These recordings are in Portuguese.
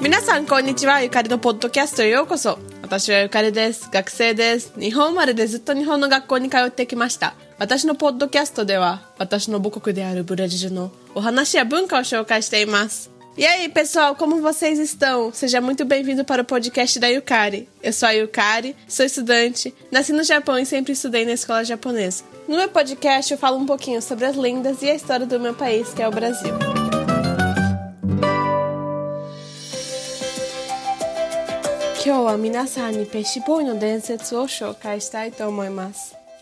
皆さんこんにちはゆかりのポッドキャストへようこそ私はゆかりです学生です日本生まれでずっと日本の学校に通ってきました私のポッドキャストでは私の母国であるブラジルのお話や文化を紹介しています E aí, pessoal, como vocês estão? Seja muito bem-vindo para o podcast da Yukari. Eu sou a Yukari, sou estudante, nasci no Japão e sempre estudei na escola japonesa. No meu podcast eu falo um pouquinho sobre as lendas e a história do meu país, que é o Brasil.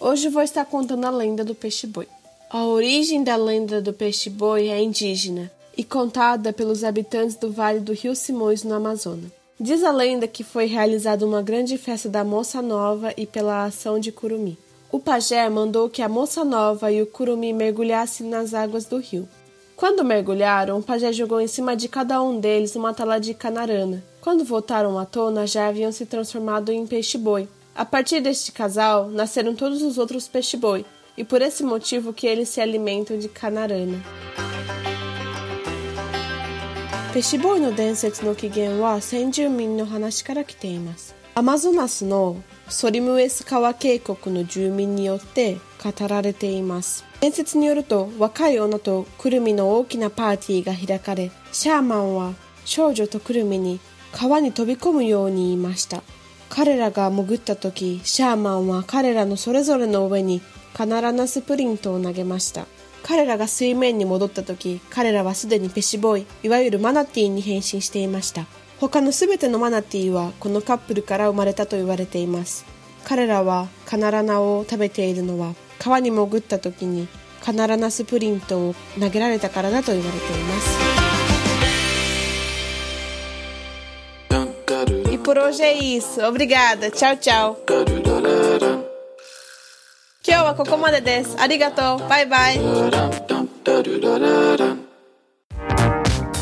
Hoje vou estar contando a lenda do peixe-boi. A origem da lenda do peixe-boi é indígena e contada pelos habitantes do Vale do Rio Simões, no Amazonas. Diz a lenda que foi realizada uma grande festa da Moça Nova e pela ação de Curumi. O pajé mandou que a Moça Nova e o Curumi mergulhassem nas águas do rio. Quando mergulharam, o pajé jogou em cima de cada um deles uma tala de canarana. Quando voltaram à tona, já haviam se transformado em peixe-boi. A partir deste casal, nasceram todos os outros peixe-boi, e por esse motivo que eles se alimentam de canarana. ペシボーイの伝説の起源は先住民の話から来ていますアマゾナスのソリムエス川渓谷の住民によって語られています伝説によると若い女とクルミの大きなパーティーが開かれシャーマンは少女とクルミに 川に飛び込むように言いました。彼らが潜った時シャーマンは彼らのそれぞれの上にカナラナスプリントを投げました。彼らが水面に戻った時彼らはすでにペシボーイいわゆるマナティーに変身していました。他のすべてのマナティーはこのカップルから生まれたと言われています。彼らはカナラナを食べているのは川に潜った時にカナラナスプリントを投げられたからだと言われています。E por hoje é isso. Obrigada. Tchau, tchau. Kyo wa kokomade desu. Arigatou. Bye, bye.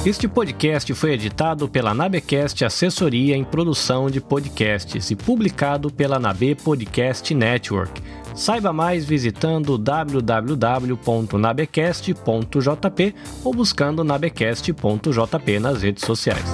Este podcast foi editado pela Nabecast Assessoria em Produção de Podcasts e publicado pela Nabe Podcast Network. Saiba mais visitando www.nabecast.jp ou buscando nabecast.jp nas redes sociais.